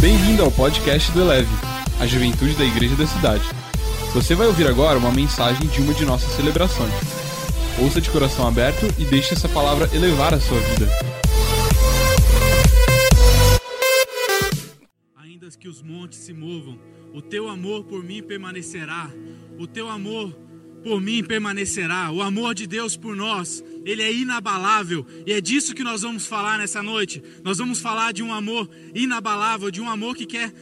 Bem-vindo ao podcast do Eleve, a juventude da igreja da cidade. Você vai ouvir agora uma mensagem de uma de nossas celebrações. Ouça de coração aberto e deixe essa palavra elevar a sua vida. Ainda que os montes se movam, o teu amor por mim permanecerá. O teu amor por mim permanecerá. O amor de Deus por nós, ele é inabalável. E é disso que nós vamos falar nessa noite. Nós vamos falar de um amor inabalável, de um amor que quer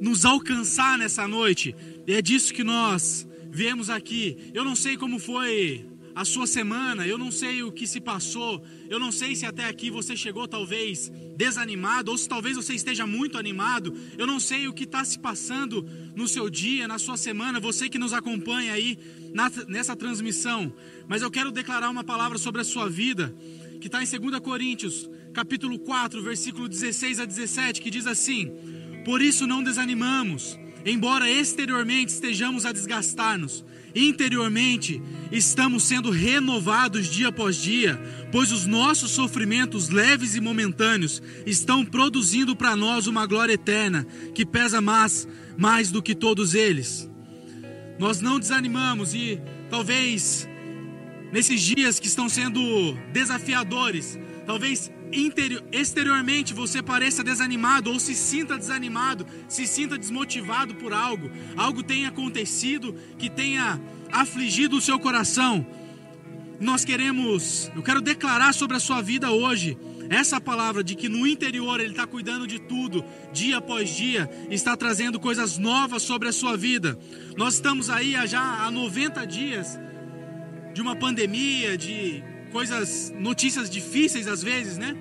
nos alcançar nessa noite. E é disso que nós viemos aqui. Eu não sei como foi a sua semana, eu não sei o que se passou, eu não sei se até aqui você chegou talvez desanimado, ou se talvez você esteja muito animado, eu não sei o que está se passando no seu dia, na sua semana, você que nos acompanha aí na, nessa transmissão, mas eu quero declarar uma palavra sobre a sua vida, que está em 2 Coríntios, capítulo 4, versículo 16 a 17, que diz assim: Por isso não desanimamos, embora exteriormente estejamos a desgastar-nos interiormente estamos sendo renovados dia após dia, pois os nossos sofrimentos leves e momentâneos estão produzindo para nós uma glória eterna que pesa mais, mais do que todos eles. Nós não desanimamos e talvez nesses dias que estão sendo desafiadores, talvez exteriormente você pareça desanimado ou se sinta desanimado, se sinta desmotivado por algo, algo tenha acontecido que tenha afligido o seu coração. Nós queremos, eu quero declarar sobre a sua vida hoje essa palavra de que no interior Ele está cuidando de tudo, dia após dia, está trazendo coisas novas sobre a sua vida. Nós estamos aí já há 90 dias de uma pandemia, de coisas, notícias difíceis às vezes, né?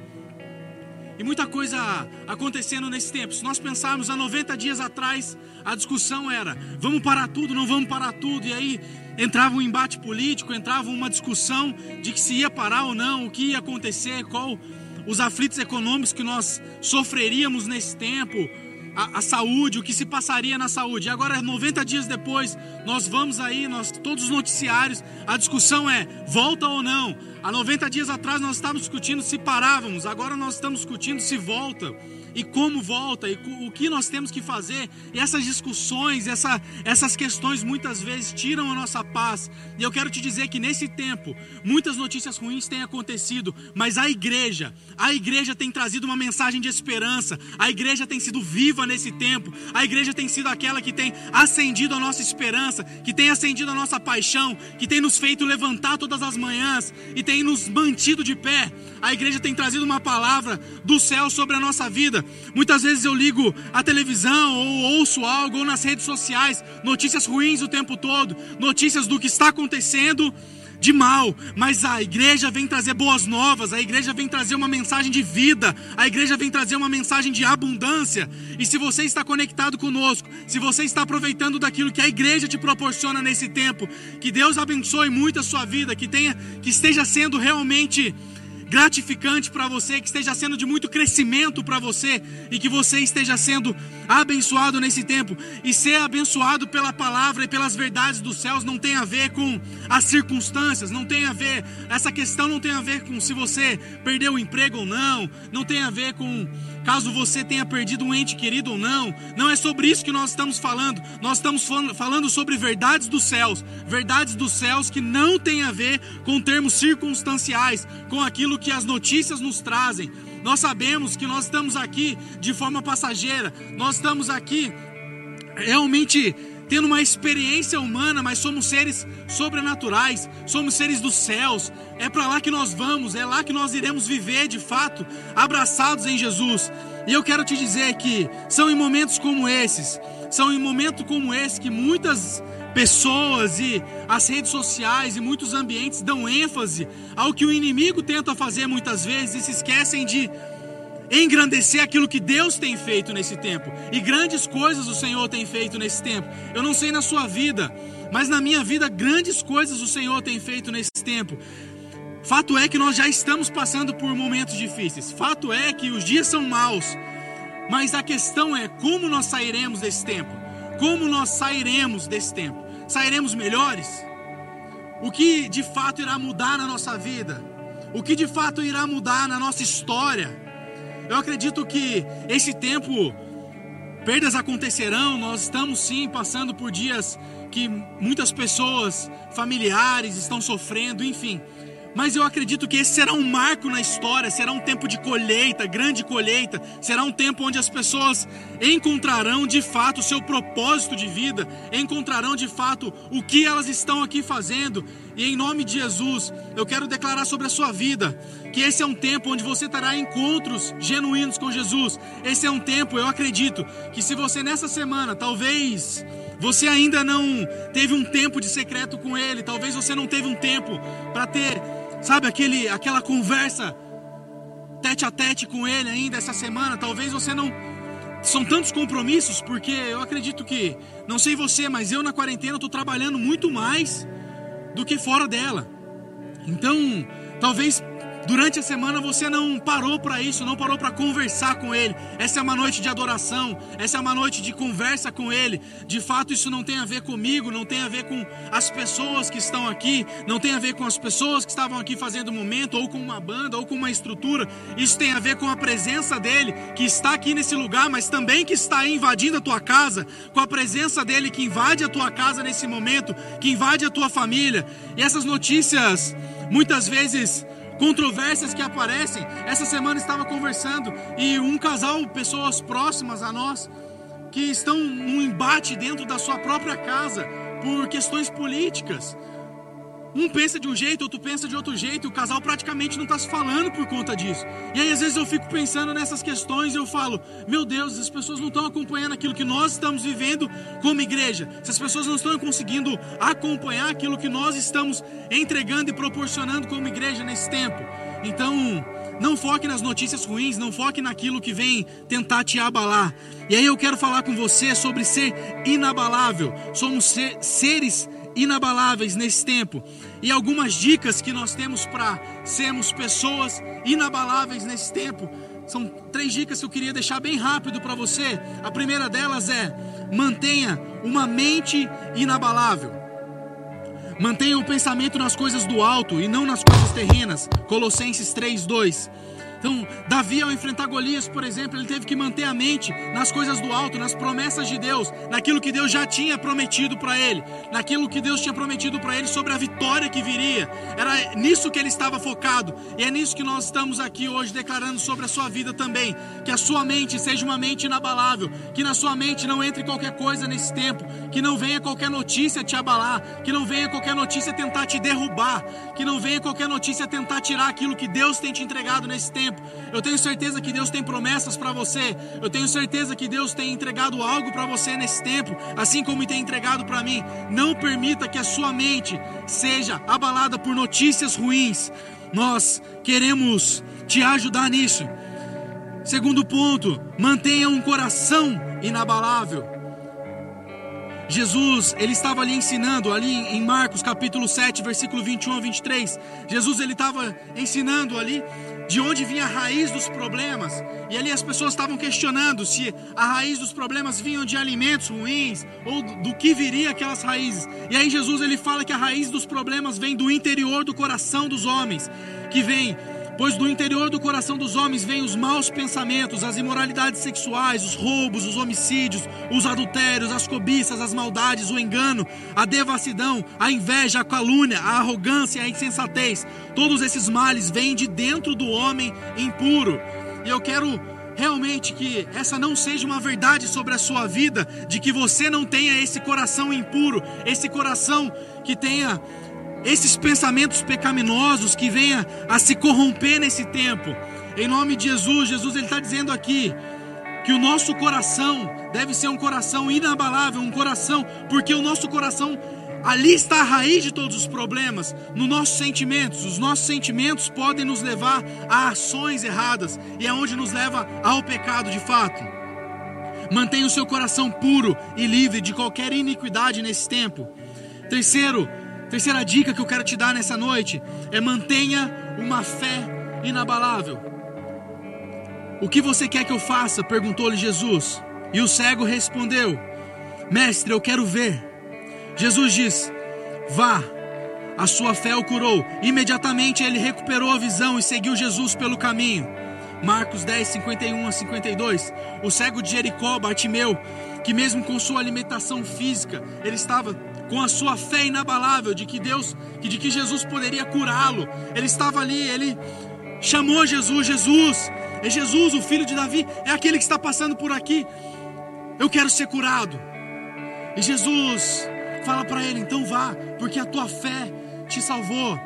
E muita coisa acontecendo nesse tempo. Se nós pensarmos há 90 dias atrás, a discussão era: vamos parar tudo, não vamos parar tudo. E aí entrava um embate político, entrava uma discussão de que se ia parar ou não, o que ia acontecer, qual os aflitos econômicos que nós sofreríamos nesse tempo, a, a, saúde, o que se passaria na saúde. E agora, 90 dias depois, nós vamos aí, nós, todos os noticiários, a discussão é: volta ou não? Há 90 dias atrás nós estávamos discutindo se parávamos, agora nós estamos discutindo se volta e como volta e o que nós temos que fazer. E essas discussões, essa, essas questões muitas vezes tiram a nossa paz. E eu quero te dizer que nesse tempo, muitas notícias ruins têm acontecido, mas a igreja, a igreja tem trazido uma mensagem de esperança. A igreja tem sido viva nesse tempo. A igreja tem sido aquela que tem acendido a nossa esperança, que tem acendido a nossa paixão, que tem nos feito levantar todas as manhãs e tem nos mantido de pé. A igreja tem trazido uma palavra do céu sobre a nossa vida. Muitas vezes eu ligo a televisão ou ouço algo ou nas redes sociais, notícias ruins o tempo todo, notícias do que está acontecendo de mal, mas a igreja vem trazer boas novas, a igreja vem trazer uma mensagem de vida, a igreja vem trazer uma mensagem de abundância. E se você está conectado conosco, se você está aproveitando daquilo que a igreja te proporciona nesse tempo, que Deus abençoe muito a sua vida, que tenha que esteja sendo realmente gratificante para você, que esteja sendo de muito crescimento para você e que você esteja sendo abençoado nesse tempo. E ser abençoado pela palavra e pelas verdades dos céus não tem a ver com as circunstâncias, não tem a ver, essa questão não tem a ver com se você perdeu o emprego ou não, não tem a ver com caso você tenha perdido um ente querido ou não. Não é sobre isso que nós estamos falando. Nós estamos falando sobre verdades dos céus, verdades dos céus que não tem a ver com termos circunstanciais, com aquilo que as notícias nos trazem. Nós sabemos que nós estamos aqui de forma passageira. Nós estamos aqui realmente tendo uma experiência humana, mas somos seres sobrenaturais, somos seres dos céus. É para lá que nós vamos, é lá que nós iremos viver de fato, abraçados em Jesus. E eu quero te dizer que são em momentos como esses, são em momentos como esse que muitas pessoas e as redes sociais e muitos ambientes dão ênfase ao que o inimigo tenta fazer muitas vezes e se esquecem de engrandecer aquilo que Deus tem feito nesse tempo. E grandes coisas o Senhor tem feito nesse tempo. Eu não sei na sua vida, mas na minha vida, grandes coisas o Senhor tem feito nesse tempo. Fato é que nós já estamos passando por momentos difíceis. Fato é que os dias são maus. Mas a questão é como nós sairemos desse tempo. Como nós sairemos desse tempo? Sairemos melhores? O que de fato irá mudar na nossa vida? O que de fato irá mudar na nossa história? Eu acredito que esse tempo perdas acontecerão, nós estamos sim passando por dias que muitas pessoas, familiares, estão sofrendo, enfim. Mas eu acredito que esse será um marco na história, será um tempo de colheita, grande colheita, será um tempo onde as pessoas encontrarão de fato o seu propósito de vida, encontrarão de fato o que elas estão aqui fazendo. E em nome de Jesus, eu quero declarar sobre a sua vida que esse é um tempo onde você terá encontros genuínos com Jesus. Esse é um tempo, eu acredito, que se você nessa semana, talvez você ainda não teve um tempo de secreto com Ele, talvez você não teve um tempo para ter Sabe aquele, aquela conversa tete a tete com ele ainda essa semana? Talvez você não. São tantos compromissos, porque eu acredito que, não sei você, mas eu na quarentena estou trabalhando muito mais do que fora dela. Então, talvez Durante a semana você não parou para isso, não parou para conversar com Ele. Essa é uma noite de adoração, essa é uma noite de conversa com Ele. De fato, isso não tem a ver comigo, não tem a ver com as pessoas que estão aqui, não tem a ver com as pessoas que estavam aqui fazendo o momento, ou com uma banda, ou com uma estrutura. Isso tem a ver com a presença dEle, que está aqui nesse lugar, mas também que está aí invadindo a tua casa, com a presença dEle que invade a tua casa nesse momento, que invade a tua família. E essas notícias, muitas vezes controvérsias que aparecem. Essa semana estava conversando e um casal, pessoas próximas a nós, que estão num embate dentro da sua própria casa por questões políticas. Um pensa de um jeito, outro pensa de outro jeito, e o casal praticamente não está se falando por conta disso. E aí, às vezes, eu fico pensando nessas questões e eu falo: Meu Deus, as pessoas não estão acompanhando aquilo que nós estamos vivendo como igreja. Se as pessoas não estão conseguindo acompanhar aquilo que nós estamos entregando e proporcionando como igreja nesse tempo. Então, não foque nas notícias ruins, não foque naquilo que vem tentar te abalar. E aí eu quero falar com você sobre ser inabalável. Somos ser, seres inabaláveis nesse tempo. E algumas dicas que nós temos para sermos pessoas inabaláveis nesse tempo. São três dicas que eu queria deixar bem rápido para você. A primeira delas é: mantenha uma mente inabalável. Mantenha o pensamento nas coisas do alto e não nas coisas terrenas. Colossenses 3:2. Então, Davi, ao enfrentar Golias, por exemplo, ele teve que manter a mente nas coisas do alto, nas promessas de Deus, naquilo que Deus já tinha prometido para ele, naquilo que Deus tinha prometido para ele sobre a vitória que viria. Era nisso que ele estava focado, e é nisso que nós estamos aqui hoje declarando sobre a sua vida também. Que a sua mente seja uma mente inabalável, que na sua mente não entre qualquer coisa nesse tempo, que não venha qualquer notícia te abalar, que não venha qualquer notícia tentar te derrubar, que não venha qualquer notícia tentar tirar aquilo que Deus tem te entregado nesse tempo tempo. Eu tenho certeza que Deus tem promessas para você. Eu tenho certeza que Deus tem entregado algo para você nesse tempo, assim como tem entregado para mim. Não permita que a sua mente seja abalada por notícias ruins. Nós queremos te ajudar nisso. Segundo ponto, mantenha um coração inabalável. Jesus, ele estava ali ensinando, ali em Marcos capítulo 7, versículo 21 a 23. Jesus, ele estava ensinando ali de onde vinha a raiz dos problemas. E ali as pessoas estavam questionando se a raiz dos problemas vinham de alimentos ruins ou do que viria aquelas raízes. E aí Jesus ele fala que a raiz dos problemas vem do interior do coração dos homens, que vem Pois do interior do coração dos homens vêm os maus pensamentos, as imoralidades sexuais, os roubos, os homicídios, os adultérios, as cobiças, as maldades, o engano, a devassidão, a inveja, a calúnia, a arrogância a insensatez. Todos esses males vêm de dentro do homem impuro. E eu quero realmente que essa não seja uma verdade sobre a sua vida, de que você não tenha esse coração impuro, esse coração que tenha esses pensamentos pecaminosos que venham a se corromper nesse tempo. Em nome de Jesus, Jesus ele está dizendo aqui que o nosso coração deve ser um coração inabalável, um coração, porque o nosso coração ali está a raiz de todos os problemas, nos nossos sentimentos. Os nossos sentimentos podem nos levar a ações erradas e é onde nos leva ao pecado de fato. Mantenha o seu coração puro e livre de qualquer iniquidade nesse tempo. Terceiro, Terceira dica que eu quero te dar nessa noite é mantenha uma fé inabalável. O que você quer que eu faça? perguntou-lhe Jesus. E o cego respondeu: Mestre, eu quero ver. Jesus diz: Vá, a sua fé o curou. Imediatamente ele recuperou a visão e seguiu Jesus pelo caminho. Marcos 10, 51 a 52. O cego de Jericó, Bartimeu, que mesmo com sua alimentação física, ele estava com a sua fé inabalável de que Deus, de que Jesus poderia curá-lo. Ele estava ali, ele chamou Jesus, Jesus, é Jesus, o filho de Davi, é aquele que está passando por aqui. Eu quero ser curado. E Jesus fala para ele: então vá, porque a tua fé te salvou.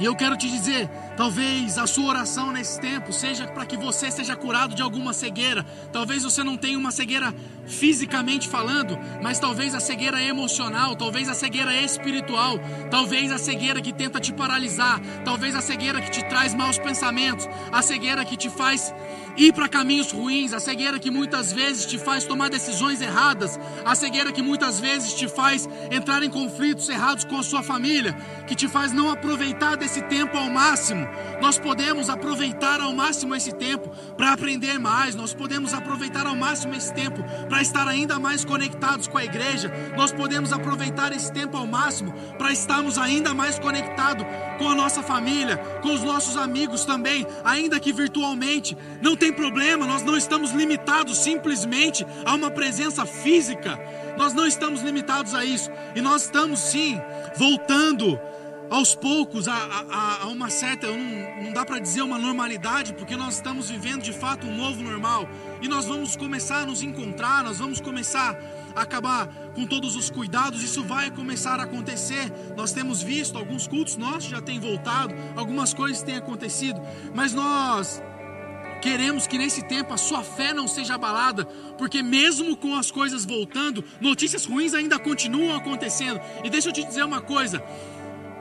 E eu quero te dizer, talvez a sua oração nesse tempo seja para que você seja curado de alguma cegueira. Talvez você não tenha uma cegueira fisicamente falando, mas talvez a cegueira emocional, talvez a cegueira espiritual, talvez a cegueira que tenta te paralisar, talvez a cegueira que te traz maus pensamentos, a cegueira que te faz ir para caminhos ruins, a cegueira que muitas vezes te faz tomar decisões erradas, a cegueira que muitas vezes te faz entrar em conflitos errados com a sua família, que te faz não aproveitar desse tempo ao máximo. Nós podemos aproveitar ao máximo esse tempo para aprender mais, nós podemos aproveitar ao máximo esse tempo para estar ainda mais conectados com a igreja, nós podemos aproveitar esse tempo ao máximo para estarmos ainda mais conectados com a nossa família, com os nossos amigos também, ainda que virtualmente. Não tem problema, nós não estamos limitados simplesmente a uma presença física. Nós não estamos limitados a isso. E nós estamos sim voltando aos poucos a, a, a uma certa, não, não dá para dizer uma normalidade, porque nós estamos vivendo de fato um novo normal. E nós vamos começar a nos encontrar, nós vamos começar a acabar com todos os cuidados, isso vai começar a acontecer. Nós temos visto alguns cultos nossos já têm voltado, algumas coisas têm acontecido, mas nós Queremos que nesse tempo a sua fé não seja abalada, porque mesmo com as coisas voltando, notícias ruins ainda continuam acontecendo. E deixa eu te dizer uma coisa: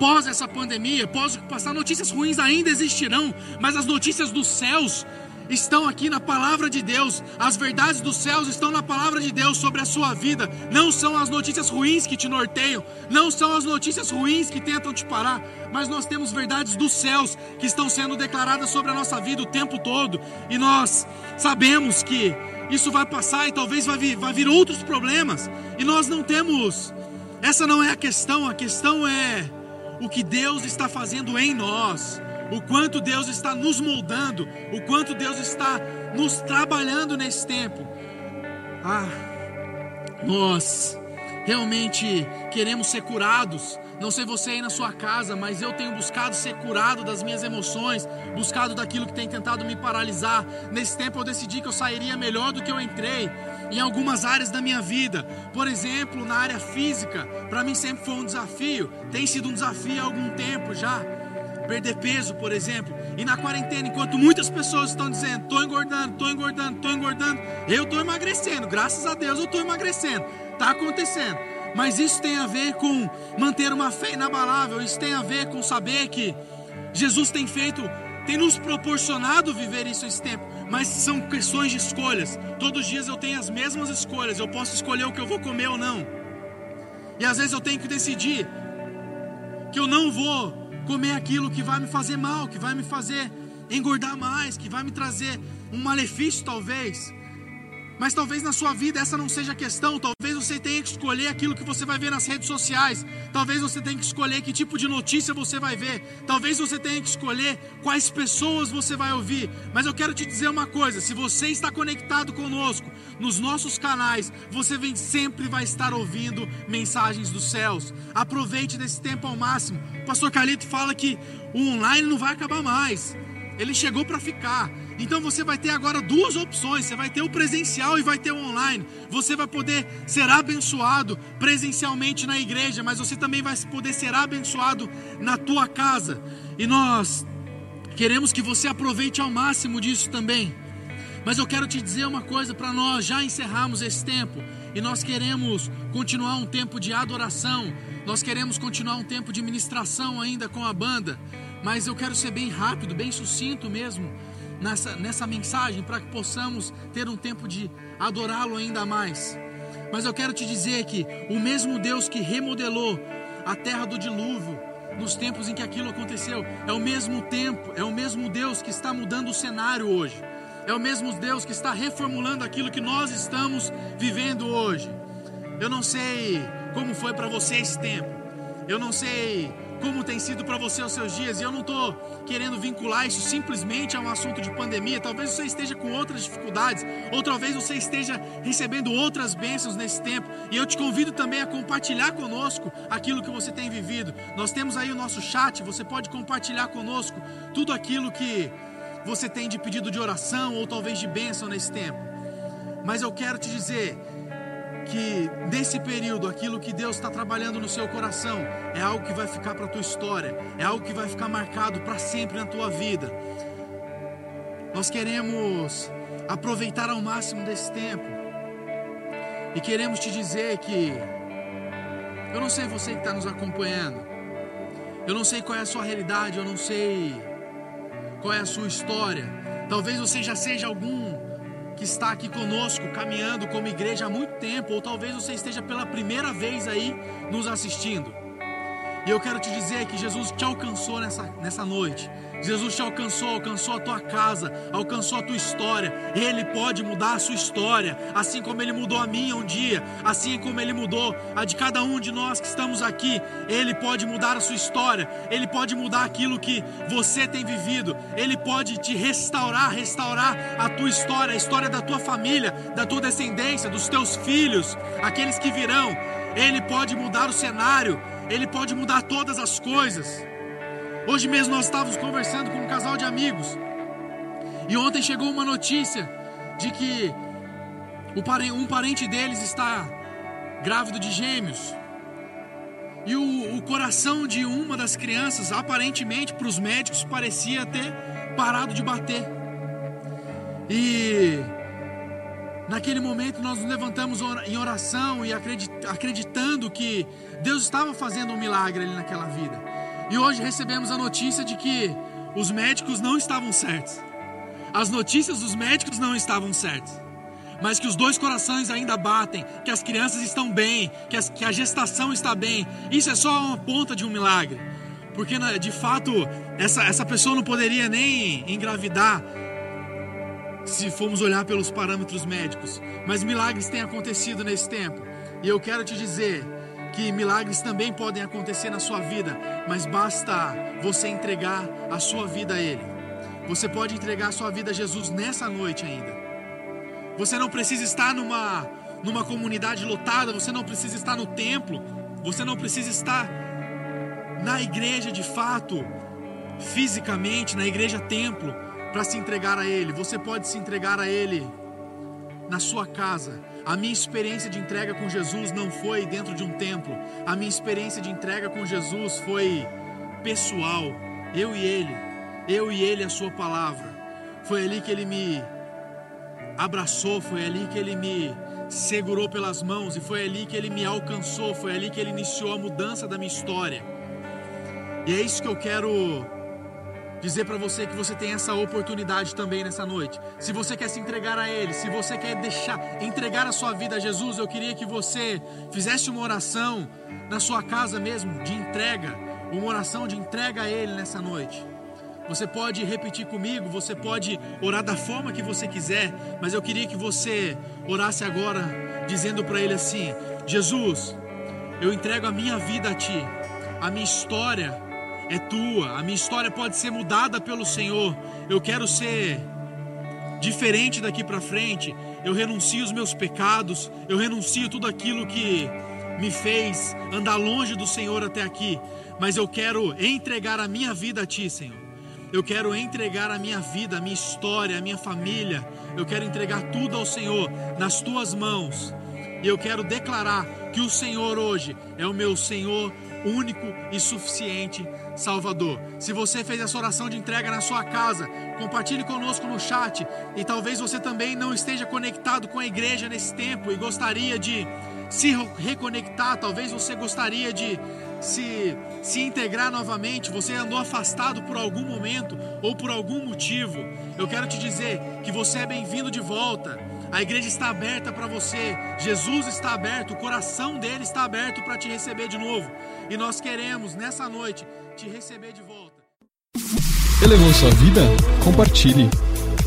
pós essa pandemia, pós passar, notícias ruins ainda existirão, mas as notícias dos céus estão aqui na palavra de Deus. As verdades dos céus estão na palavra de Deus sobre a sua vida. Não são as notícias ruins que te norteiam, não são as notícias ruins que tentam te parar, mas nós temos verdades dos céus que estão sendo declaradas sobre a nossa vida o tempo todo. E nós sabemos que isso vai passar e talvez vai vir, vai vir outros problemas. E nós não temos. Essa não é a questão, a questão é o que Deus está fazendo em nós o quanto Deus está nos moldando, o quanto Deus está nos trabalhando nesse tempo. Ah, nós realmente queremos ser curados. Não sei você aí na sua casa, mas eu tenho buscado ser curado das minhas emoções, buscado daquilo que tem tentado me paralisar. Nesse tempo eu decidi que eu sairia melhor do que eu entrei em algumas áreas da minha vida. Por exemplo, na área física, para mim sempre foi um desafio, tem sido um desafio há algum tempo já perder peso, por exemplo. E na quarentena, enquanto muitas pessoas estão dizendo, estou engordando, estou engordando, estou engordando, eu estou emagrecendo, graças a Deus eu estou emagrecendo, está acontecendo. Mas isso tem a ver com manter uma fé inabalável, isso tem a ver com saber que Jesus tem feito, tem nos proporcionado viver isso esse tempo, mas são questões de escolhas. Todos os dias eu tenho as mesmas escolhas, eu posso escolher o que eu vou comer ou não. E às vezes eu tenho que decidir que eu não vou comer aquilo que vai me fazer mal, que vai me fazer engordar mais, que vai me trazer um malefício talvez. Mas talvez na sua vida essa não seja a questão. Talvez você tenha que escolher aquilo que você vai ver nas redes sociais. Talvez você tenha que escolher que tipo de notícia você vai ver. Talvez você tenha que escolher quais pessoas você vai ouvir. Mas eu quero te dizer uma coisa: se você está conectado conosco nos nossos canais, você vem, sempre vai estar ouvindo mensagens dos céus. Aproveite desse tempo ao máximo. O pastor Carlito fala que o online não vai acabar mais. Ele chegou para ficar. Então você vai ter agora duas opções: você vai ter o presencial e vai ter o online. Você vai poder ser abençoado presencialmente na igreja, mas você também vai poder ser abençoado na tua casa. E nós queremos que você aproveite ao máximo disso também. Mas eu quero te dizer uma coisa para nós já encerrarmos esse tempo e nós queremos continuar um tempo de adoração, nós queremos continuar um tempo de ministração ainda com a banda, mas eu quero ser bem rápido, bem sucinto mesmo nessa, nessa mensagem para que possamos ter um tempo de adorá-lo ainda mais. Mas eu quero te dizer que o mesmo Deus que remodelou a terra do dilúvio nos tempos em que aquilo aconteceu, é o mesmo tempo, é o mesmo Deus que está mudando o cenário hoje. É o mesmo Deus que está reformulando aquilo que nós estamos vivendo hoje. Eu não sei como foi para você esse tempo. Eu não sei como tem sido para você os seus dias. E eu não estou querendo vincular isso simplesmente a um assunto de pandemia. Talvez você esteja com outras dificuldades, ou talvez você esteja recebendo outras bênçãos nesse tempo. E eu te convido também a compartilhar conosco aquilo que você tem vivido. Nós temos aí o nosso chat, você pode compartilhar conosco tudo aquilo que você tem de pedido de oração ou talvez de bênção nesse tempo. Mas eu quero te dizer que nesse período aquilo que Deus está trabalhando no seu coração é algo que vai ficar para a tua história, é algo que vai ficar marcado para sempre na tua vida. Nós queremos aproveitar ao máximo desse tempo e queremos te dizer que eu não sei você que está nos acompanhando, eu não sei qual é a sua realidade, eu não sei qual é a sua história. Talvez você já seja algum que está aqui conosco, caminhando como igreja há muito tempo, ou talvez você esteja pela primeira vez aí nos assistindo. E eu quero te dizer que Jesus te alcançou nessa, nessa noite. Jesus te alcançou, alcançou a tua casa, alcançou a tua história. Ele pode mudar a sua história, assim como ele mudou a minha um dia, assim como ele mudou a de cada um de nós que estamos aqui. Ele pode mudar a sua história, ele pode mudar aquilo que você tem vivido, ele pode te restaurar, restaurar a tua história, a história da tua família, da tua descendência, dos teus filhos, aqueles que virão. Ele pode mudar o cenário, ele pode mudar todas as coisas. Hoje mesmo nós estávamos conversando com um casal de amigos. E ontem chegou uma notícia de que um parente deles está grávido de gêmeos. E o, o coração de uma das crianças, aparentemente para os médicos, parecia ter parado de bater. E naquele momento nós nos levantamos em oração e acreditando que Deus estava fazendo um milagre ali naquela vida. E hoje recebemos a notícia de que os médicos não estavam certos. As notícias dos médicos não estavam certas. Mas que os dois corações ainda batem, que as crianças estão bem, que, as, que a gestação está bem. Isso é só uma ponta de um milagre. Porque de fato, essa, essa pessoa não poderia nem engravidar se formos olhar pelos parâmetros médicos. Mas milagres têm acontecido nesse tempo. E eu quero te dizer que milagres também podem acontecer na sua vida, mas basta você entregar a sua vida a Ele. Você pode entregar a sua vida a Jesus nessa noite ainda. Você não precisa estar numa, numa comunidade lotada, você não precisa estar no templo, você não precisa estar na igreja de fato, fisicamente, na igreja templo, para se entregar a Ele. Você pode se entregar a Ele na sua casa a minha experiência de entrega com Jesus não foi dentro de um templo. A minha experiência de entrega com Jesus foi pessoal. Eu e Ele. Eu e Ele, a Sua palavra. Foi ali que Ele me abraçou. Foi ali que Ele me segurou pelas mãos. E foi ali que Ele me alcançou. Foi ali que Ele iniciou a mudança da minha história. E é isso que eu quero dizer para você que você tem essa oportunidade também nessa noite. Se você quer se entregar a Ele, se você quer deixar, entregar a sua vida a Jesus, eu queria que você fizesse uma oração na sua casa mesmo, de entrega, uma oração de entrega a Ele nessa noite. Você pode repetir comigo, você pode orar da forma que você quiser, mas eu queria que você orasse agora, dizendo para Ele assim: Jesus, eu entrego a minha vida a Ti, a minha história é tua. A minha história pode ser mudada pelo Senhor. Eu quero ser diferente daqui para frente. Eu renuncio os meus pecados, eu renuncio tudo aquilo que me fez andar longe do Senhor até aqui, mas eu quero entregar a minha vida a ti, Senhor. Eu quero entregar a minha vida, a minha história, a minha família. Eu quero entregar tudo ao Senhor nas tuas mãos. E eu quero declarar que o Senhor hoje é o meu Senhor único e suficiente Salvador. Se você fez essa oração de entrega na sua casa, compartilhe conosco no chat. E talvez você também não esteja conectado com a igreja nesse tempo e gostaria de se reconectar. Talvez você gostaria de se, se integrar novamente. Você andou afastado por algum momento ou por algum motivo. Eu quero te dizer que você é bem-vindo de volta. A igreja está aberta para você. Jesus está aberto, o coração dele está aberto para te receber de novo. E nós queremos nessa noite te receber de volta. Elevou sua vida? Compartilhe.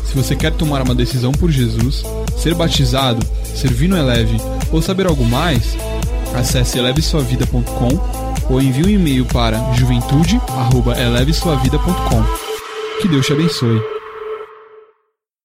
Se você quer tomar uma decisão por Jesus, ser batizado, servir no Eleve ou saber algo mais, acesse elevesuavida.com ou envie um e-mail para juventude@elevesuavida.com. Que Deus te abençoe.